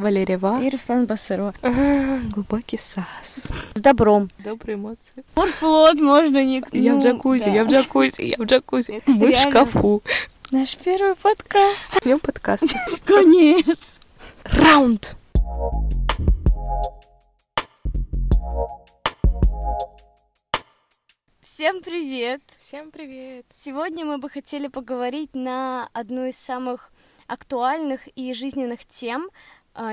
Валерия Ва. И Руслан Басырова. Глубокий сас. С добром. Добрые эмоции. Фурфлот можно не... Я в ну, джакузи, я в джакузи, я в джакузи. Мы в шкафу. Наш первый подкаст. Днем подкаст. Конец. Раунд. Всем привет. Всем привет. Сегодня мы бы хотели поговорить на одну из самых актуальных и жизненных тем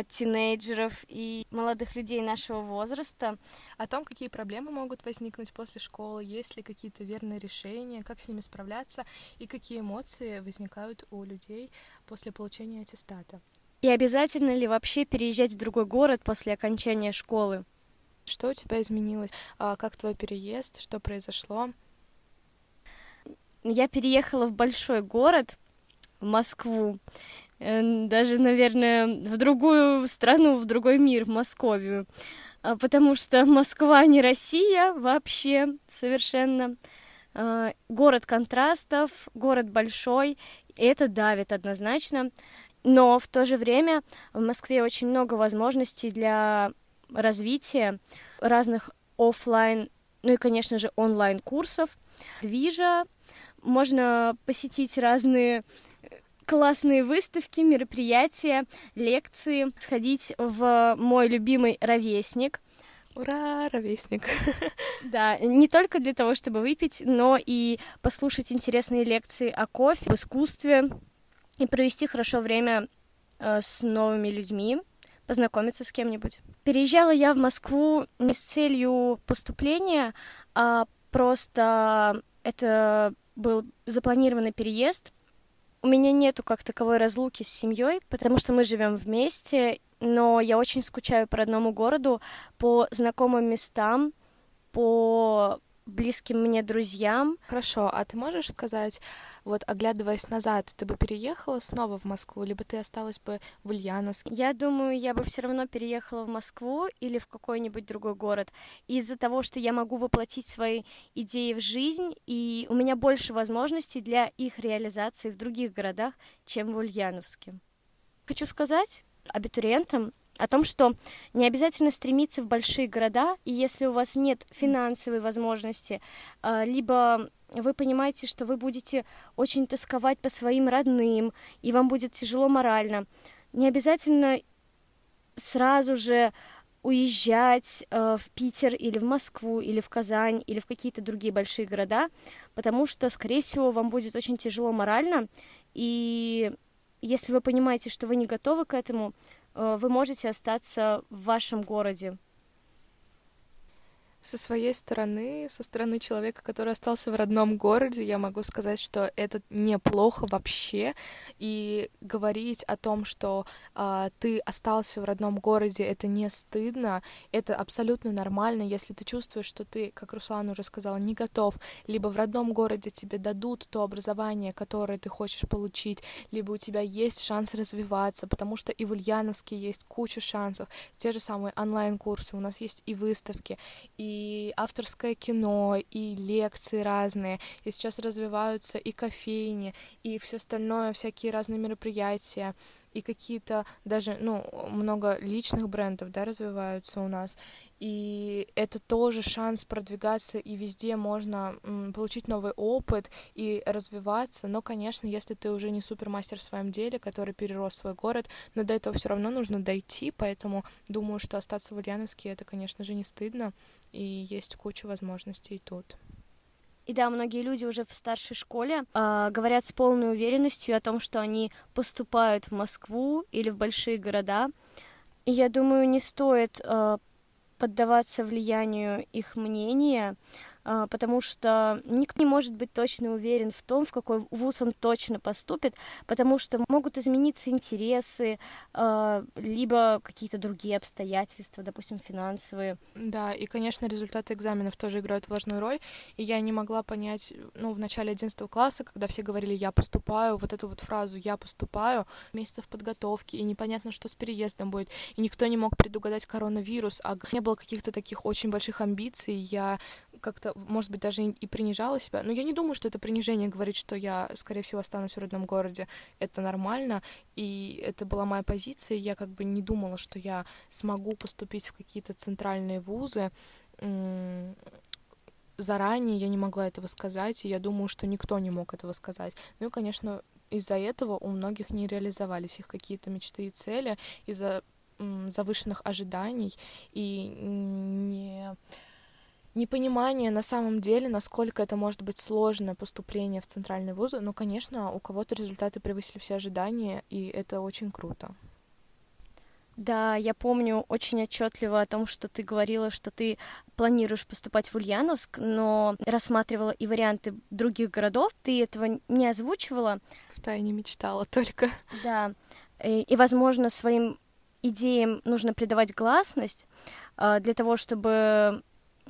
тинейджеров и молодых людей нашего возраста. О том, какие проблемы могут возникнуть после школы, есть ли какие-то верные решения, как с ними справляться и какие эмоции возникают у людей после получения аттестата. И обязательно ли вообще переезжать в другой город после окончания школы? Что у тебя изменилось? А, Как твой переезд? Что произошло? Я переехала в большой город, в Москву, даже, наверное, в другую страну, в другой мир, в Московию, А, потому что Москва не Россия вообще совершенно. А, Город контрастов, город большой, и это давит однозначно. Но в то же время в Москве очень много возможностей для развития разных оффлайн, ну и, конечно же, онлайн курсов, движа, можно посетить разные классные выставки, мероприятия, лекции, сходить в мой любимый ровесник. Ура, ровесник. Да, не только для того, чтобы выпить, но и послушать интересные лекции о кофе, искусстве и провести хорошо время э, с новыми людьми, познакомиться с кем-нибудь. Переезжала я в Москву не с целью поступления, а просто это был запланированный переезд. У меня нету как таковой разлуки с семьей, потому что мы живем вместе, но я очень скучаю по родному городу, по знакомым местам, по близким мне друзьям. Хорошо, а ты можешь сказать, вот оглядываясь назад, ты бы переехала снова в Москву, либо ты осталась бы в Ульяновске? Я думаю, я бы все равно переехала в Москву или в какой-нибудь другой город из-за того, что я могу воплотить свои идеи в жизнь, и у меня больше возможностей для их реализации в других городах, чем в Ульяновске. Хочу сказать абитуриентам о том, что не обязательно стремиться в большие города, и если у вас нет финансовой возможности, а, либо вы понимаете, что вы будете очень тосковать по своим родным, и вам будет тяжело морально, не обязательно сразу же уезжать э, в Питер или в Москву или в Казань или в какие-то другие большие города, потому что, скорее всего, вам будет очень тяжело морально, и если вы понимаете, что вы не готовы к этому, вы можете остаться в вашем городе. Со своей стороны, со стороны человека, который остался в родном городе, я могу сказать, что это неплохо вообще. И говорить о том, что а, ты остался в родном городе, это не стыдно, это абсолютно нормально, если ты чувствуешь, что ты, как Руслан уже сказала, не готов, либо в родном городе тебе дадут то образование, которое ты хочешь получить, либо у тебя есть шанс развиваться, потому что и в Ульяновске есть куча шансов, те же самые онлайн-курсы, у нас есть и выставки, и авторское кино, и лекции разные, и сейчас развиваются и кофейни, и все остальное, всякие разные мероприятия, и какие-то даже, ну, много личных брендов, да, развиваются у нас, и это тоже шанс продвигаться, и везде можно получить новый опыт и развиваться, но, конечно, если ты уже не супермастер в своем деле, который перерос свой город, но до этого все равно нужно дойти, поэтому думаю, что остаться в Ульяновске, это, конечно же, не стыдно, и есть куча возможностей тут. И да, многие люди уже в старшей школе э, говорят с полной уверенностью о том, что они поступают в Москву или в большие города. И я думаю, не стоит э, поддаваться влиянию их мнения, потому что никто не может быть точно уверен в том, в какой вуз он точно поступит, потому что могут измениться интересы, а, либо какие-то другие обстоятельства, допустим, финансовые. Да, и, конечно, результаты экзаменов тоже играют важную роль. И я не могла понять, ну, в начале 11 класса, когда все говорили «я поступаю», вот эту вот фразу «я поступаю», месяцев подготовки, и непонятно, что с переездом будет. И никто не мог предугадать коронавирус, а не было каких-то таких очень больших амбиций. Я как-то, может быть, даже и принижала себя. Но я не думаю, что это принижение говорить, что я, скорее всего, останусь в родном городе. Это нормально, и это была моя позиция. Я как бы не думала, что я смогу поступить в какие-то центральные вузы заранее я не могла этого сказать, и я думаю, что никто не мог этого сказать. Ну и, конечно, из-за этого у многих не реализовались их какие-то мечты и цели, из-за завышенных ожиданий и не непонимание на самом деле, насколько это может быть сложно поступление в центральный вуз, но, конечно, у кого-то результаты превысили все ожидания, и это очень круто. Да, я помню очень отчетливо о том, что ты говорила, что ты планируешь поступать в Ульяновск, но рассматривала и варианты других городов. Ты этого не озвучивала. В тайне мечтала только. Да. И, и возможно, своим идеям нужно придавать гласность э, для того, чтобы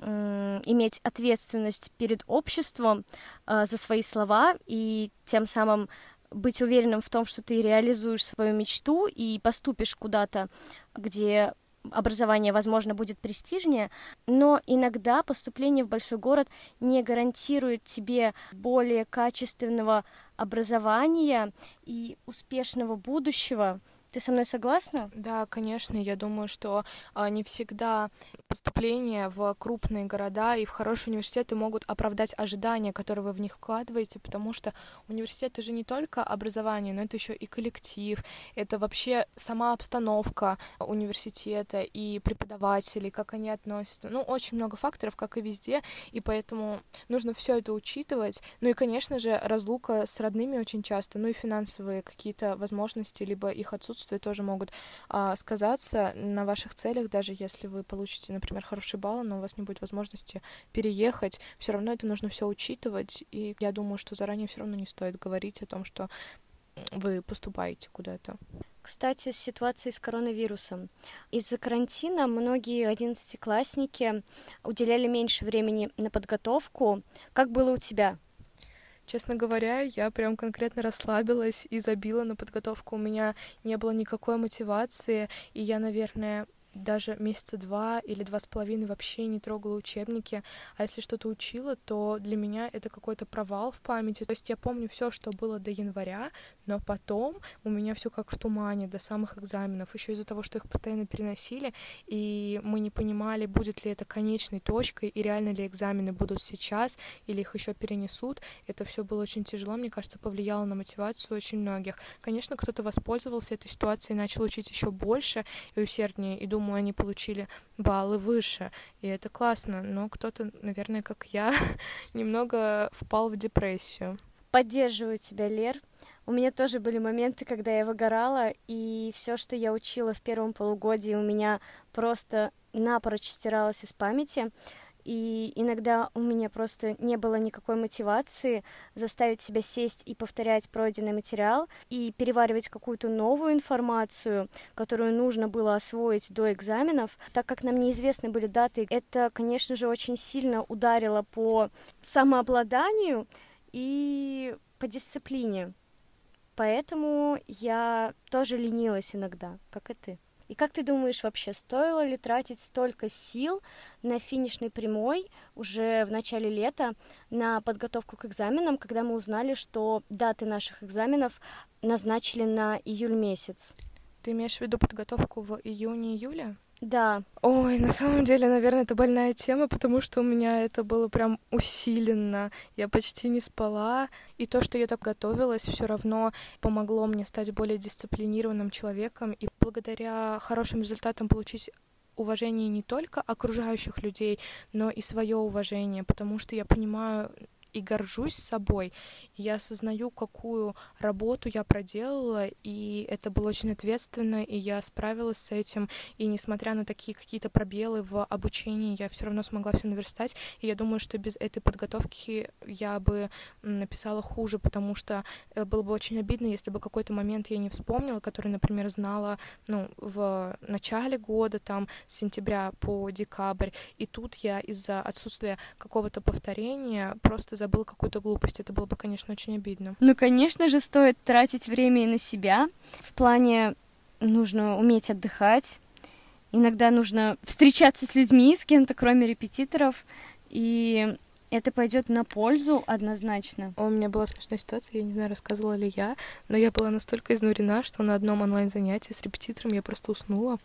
иметь ответственность перед обществом э, за свои слова и тем самым быть уверенным в том, что ты реализуешь свою мечту и поступишь куда-то, где образование, возможно, будет престижнее, но иногда поступление в большой город не гарантирует тебе более качественного образования и успешного будущего. Ты со мной согласна? Да, конечно. Я думаю, что а, не всегда поступления в крупные города и в хорошие университеты могут оправдать ожидания, которые вы в них вкладываете, потому что университет это же не только образование, но это еще и коллектив, это вообще сама обстановка университета и преподаватели, как они относятся. Ну, очень много факторов, как и везде, и поэтому нужно все это учитывать. Ну и, конечно же, разлука с родными очень часто, ну и финансовые какие-то возможности, либо их отсутствие отсутствие тоже могут а, сказаться на ваших целях, даже если вы получите, например, хорошие баллы, но у вас не будет возможности переехать, все равно это нужно все учитывать, и я думаю, что заранее все равно не стоит говорить о том, что вы поступаете куда-то. Кстати, с ситуацией с коронавирусом. Из-за карантина многие одиннадцатиклассники уделяли меньше времени на подготовку. Как было у тебя? Честно говоря, я прям конкретно расслабилась и забила на подготовку. У меня не было никакой мотивации, и я, наверное, даже месяца два или два с половиной вообще не трогала учебники, а если что-то учила, то для меня это какой-то провал в памяти. То есть я помню все, что было до января, но потом у меня все как в тумане до самых экзаменов, еще из-за того, что их постоянно переносили, и мы не понимали, будет ли это конечной точкой, и реально ли экзамены будут сейчас, или их еще перенесут. Это все было очень тяжело, мне кажется, повлияло на мотивацию очень многих. Конечно, кто-то воспользовался этой ситуацией и начал учить еще больше и усерднее, и думал, думаю, они получили баллы выше, и это классно, но кто-то, наверное, как я, немного впал в депрессию. Поддерживаю тебя, Лер. У меня тоже были моменты, когда я выгорала, и все, что я учила в первом полугодии, у меня просто напрочь стиралось из памяти и иногда у меня просто не было никакой мотивации заставить себя сесть и повторять пройденный материал и переваривать какую-то новую информацию, которую нужно было освоить до экзаменов. Так как нам неизвестны были даты, это, конечно же, очень сильно ударило по самообладанию и по дисциплине. Поэтому я тоже ленилась иногда, как и ты. И как ты думаешь вообще, стоило ли тратить столько сил на финишной прямой уже в начале лета на подготовку к экзаменам, когда мы узнали, что даты наших экзаменов назначили на июль месяц? Ты имеешь в виду подготовку в июне-июле? Да. Ой, на самом деле, наверное, это больная тема, потому что у меня это было прям усиленно. Я почти не спала, и то, что я так готовилась, все равно помогло мне стать более дисциплинированным человеком и благодаря хорошим результатам получить уважение не только окружающих людей, но и свое уважение, потому что я понимаю, и горжусь собой. я осознаю, какую работу я проделала, и это было очень ответственно, и я справилась с этим. И несмотря на такие какие-то пробелы в обучении, я все равно смогла все наверстать. И я думаю, что без этой подготовки я бы написала хуже, потому что э, было бы очень обидно, если бы какой-то момент я не вспомнила, который, например, знала ну, в начале года, там, с сентября по декабрь, и тут я из-за отсутствия какого-то повторения просто забыл какую-то глупость. Это было бы, конечно, очень обидно. Ну, конечно же, стоит тратить время и на себя. В плане нужно уметь отдыхать. Иногда нужно встречаться с людьми, с кем-то, кроме репетиторов. и это пойдет на пользу однозначно. У меня была смешная ситуация, я не знаю, рассказывала ли я, но я была настолько изнурена, что на одном онлайн-занятии с репетитором я просто уснула.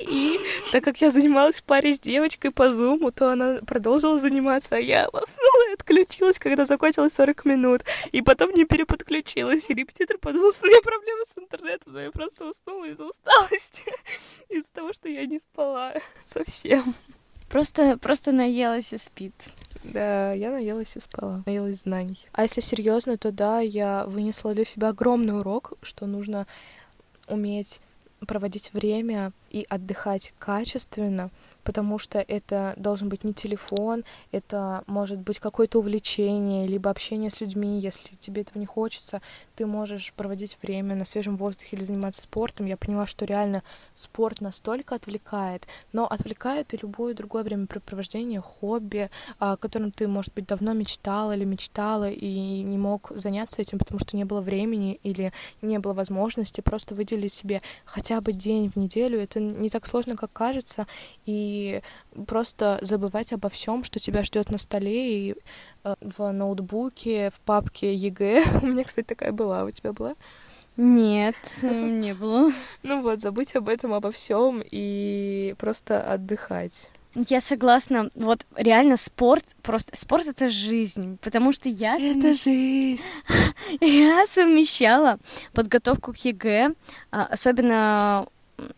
И так как я занималась в паре с девочкой по зуму, то она продолжила заниматься, а я уснула и отключилась, когда закончилось 40 минут. И потом не переподключилась. И репетитор подумал, что у меня проблемы с интернетом, но я просто уснула из-за усталости. Из-за того, что я не спала совсем. Просто, просто наелась и спит. Да, я наелась и спала, наелась знаний. А если серьезно, то да, я вынесла для себя огромный урок, что нужно уметь проводить время и отдыхать качественно, потому что это должен быть не телефон, это может быть какое-то увлечение, либо общение с людьми. Если тебе этого не хочется, ты можешь проводить время на свежем воздухе или заниматься спортом. Я поняла, что реально спорт настолько отвлекает, но отвлекает и любое другое времяпрепровождение, хобби, о котором ты, может быть, давно мечтала или мечтала и не мог заняться этим, потому что не было времени или не было возможности просто выделить себе хотя бы день в неделю. Это не так сложно, как кажется, и просто забывать обо всем, что тебя ждет на столе и э, в ноутбуке, в папке ЕГЭ. У меня, кстати, такая была. У тебя была? Нет, не было. Ну вот, забыть об этом, обо всем и просто отдыхать. Я согласна. Вот реально спорт, просто спорт это жизнь, потому что я... Это жизнь. Я совмещала подготовку к ЕГЭ, а, особенно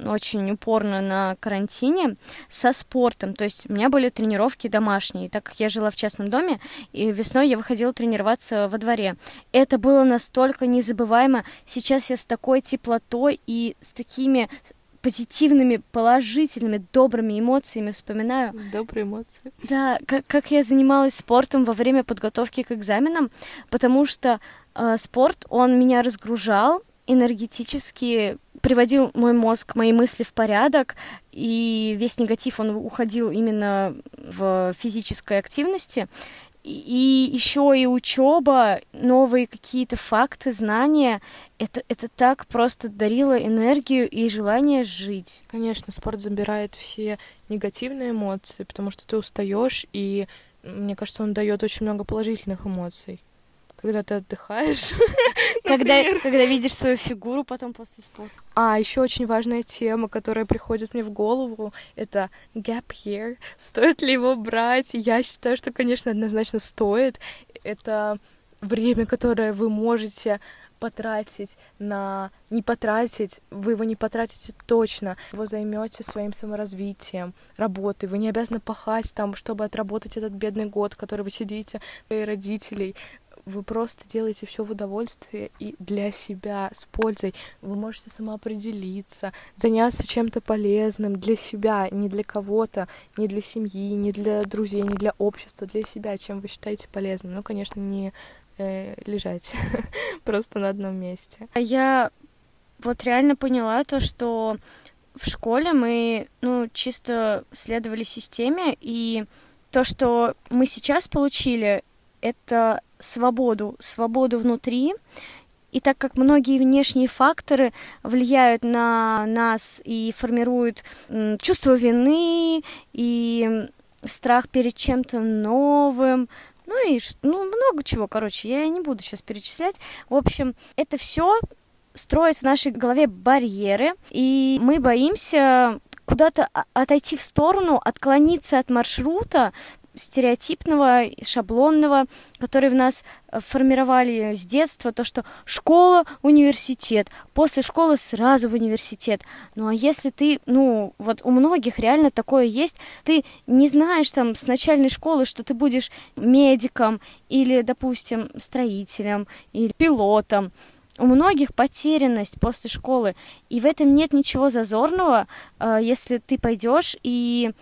очень упорно на карантине со спортом. То есть у меня были тренировки домашние. Так как я жила в частном доме, и весной я выходила тренироваться во дворе. Это было настолько незабываемо. Сейчас я с такой теплотой и с такими позитивными, положительными, добрыми эмоциями вспоминаю. Добрые эмоции. Да, как, как я занималась спортом во время подготовки к экзаменам, потому что э, спорт, он меня разгружал энергетически, приводил мой мозг, мои мысли в порядок, и весь негатив, он уходил именно в физической активности. И еще и учеба, новые какие-то факты, знания, это, это так просто дарило энергию и желание жить. Конечно, спорт забирает все негативные эмоции, потому что ты устаешь, и мне кажется, он дает очень много положительных эмоций когда ты отдыхаешь. Когда, когда видишь свою фигуру потом после спорта. А, еще очень важная тема, которая приходит мне в голову, это gap year. Стоит ли его брать? Я считаю, что, конечно, однозначно стоит. Это время, которое вы можете потратить на... Не потратить, вы его не потратите точно. Вы займете своим саморазвитием, работой. Вы не обязаны пахать там, чтобы отработать этот бедный год, который вы сидите, своих родителей вы просто делаете все в удовольствие и для себя, с пользой. Вы можете самоопределиться, заняться чем-то полезным для себя, не для кого-то, не для семьи, не для друзей, не для общества, для себя, чем вы считаете полезным. Ну, конечно, не э, лежать просто на одном месте. А Я вот реально поняла то, что в школе мы, ну, чисто следовали системе, и то, что мы сейчас получили, это свободу, свободу внутри. И так как многие внешние факторы влияют на нас и формируют чувство вины и страх перед чем-то новым, ну и ну, много чего, короче, я не буду сейчас перечислять. В общем, это все строит в нашей голове барьеры, и мы боимся куда-то отойти в сторону, отклониться от маршрута, стереотипного, шаблонного, который в нас э, формировали с детства, то, что школа, университет, после школы сразу в университет. Ну а если ты, ну вот у многих реально такое есть, ты не знаешь там с начальной школы, что ты будешь медиком или, допустим, строителем или пилотом, у многих потерянность после школы, и в этом нет ничего зазорного, э, если ты пойдешь и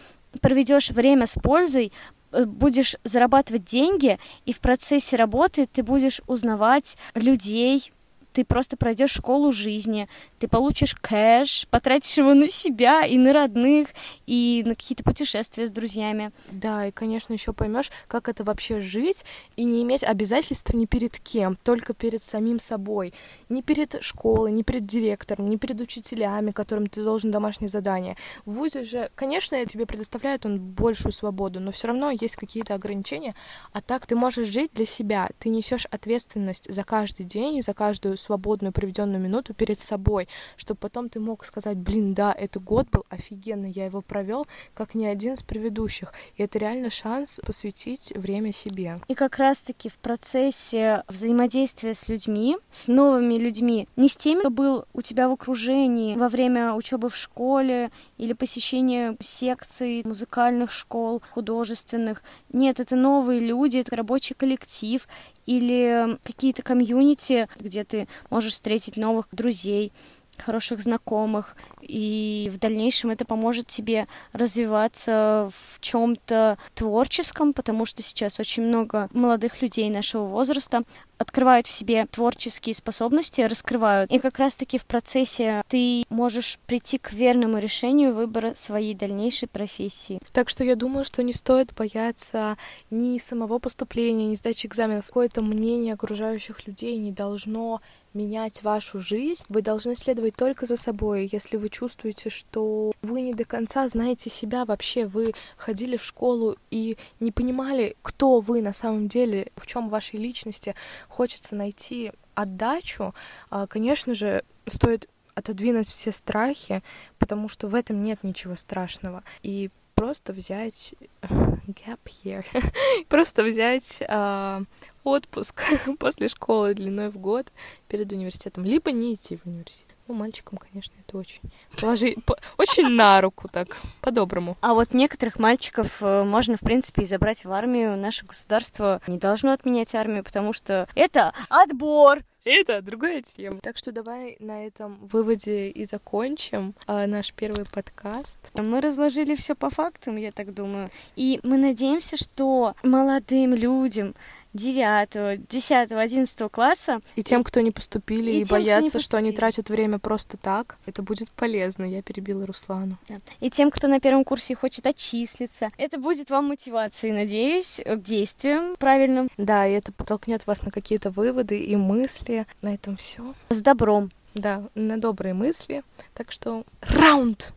проведешь время с пользой, будешь зарабатывать деньги, и в процессе работы ты будешь узнавать людей, ты просто пройдешь школу жизни, ты получишь кэш, потратишь его на себя и на родных, и на какие-то путешествия с друзьями. Да, и, конечно, еще поймешь, как это вообще жить и не иметь обязательств ни перед кем, только перед самим собой. Не перед школой, не перед директором, не перед учителями, которым ты должен домашнее задание. В ВУЗе же, конечно, тебе предоставляет он большую свободу, но все равно есть какие-то ограничения, а так ты можешь жить для себя, ты несешь ответственность за каждый день и за каждую свободную проведенную минуту перед собой, чтобы потом ты мог сказать, блин, да, этот год был офигенный, я его провел, как ни один из предыдущих, и это реально шанс посвятить время себе. И как раз-таки в процессе взаимодействия с людьми, с новыми людьми, не с теми, кто был у тебя в окружении во время учебы в школе или посещения секций, музыкальных школ, художественных. Нет, это новые люди, это рабочий коллектив или какие-то комьюнити, где ты можешь встретить новых друзей хороших знакомых, и в дальнейшем это поможет тебе развиваться в чем-то творческом, потому что сейчас очень много молодых людей нашего возраста открывают в себе творческие способности, раскрывают. И как раз-таки в процессе ты можешь прийти к верному решению выбора своей дальнейшей профессии. Так что я думаю, что не стоит бояться ни самого поступления, ни сдачи экзаменов. Какое-то мнение окружающих людей не должно менять вашу жизнь. Вы должны следовать только за собой. Если вы чувствуете, что вы не до конца знаете себя вообще, вы ходили в школу и не понимали, кто вы на самом деле, в чем вашей личности, хочется найти отдачу, а, конечно же, стоит отодвинуть все страхи, потому что в этом нет ничего страшного. И просто взять gap year, просто взять э, отпуск после школы длиной в год перед университетом, либо не идти в университет. Ну, мальчикам, конечно, это очень положи, по, очень на руку так, по-доброму. А вот некоторых мальчиков э, можно, в принципе, и забрать в армию. Наше государство не должно отменять армию, потому что это отбор. Это другая тема. Так что давай на этом выводе и закончим а, наш первый подкаст. Мы разложили все по фактам, я так думаю. И мы надеемся, что молодым людям 9, 10, 11 класса. И тем, кто не поступили и, и тем, боятся, поступили. что они тратят время просто так, это будет полезно. Я перебила Руслану. Да. И тем, кто на первом курсе хочет отчислиться, это будет вам мотивацией, надеюсь, к действиям правильным. Да, и это подтолкнет вас на какие-то выводы и мысли. На этом все. С добром. Да, на добрые мысли. Так что раунд!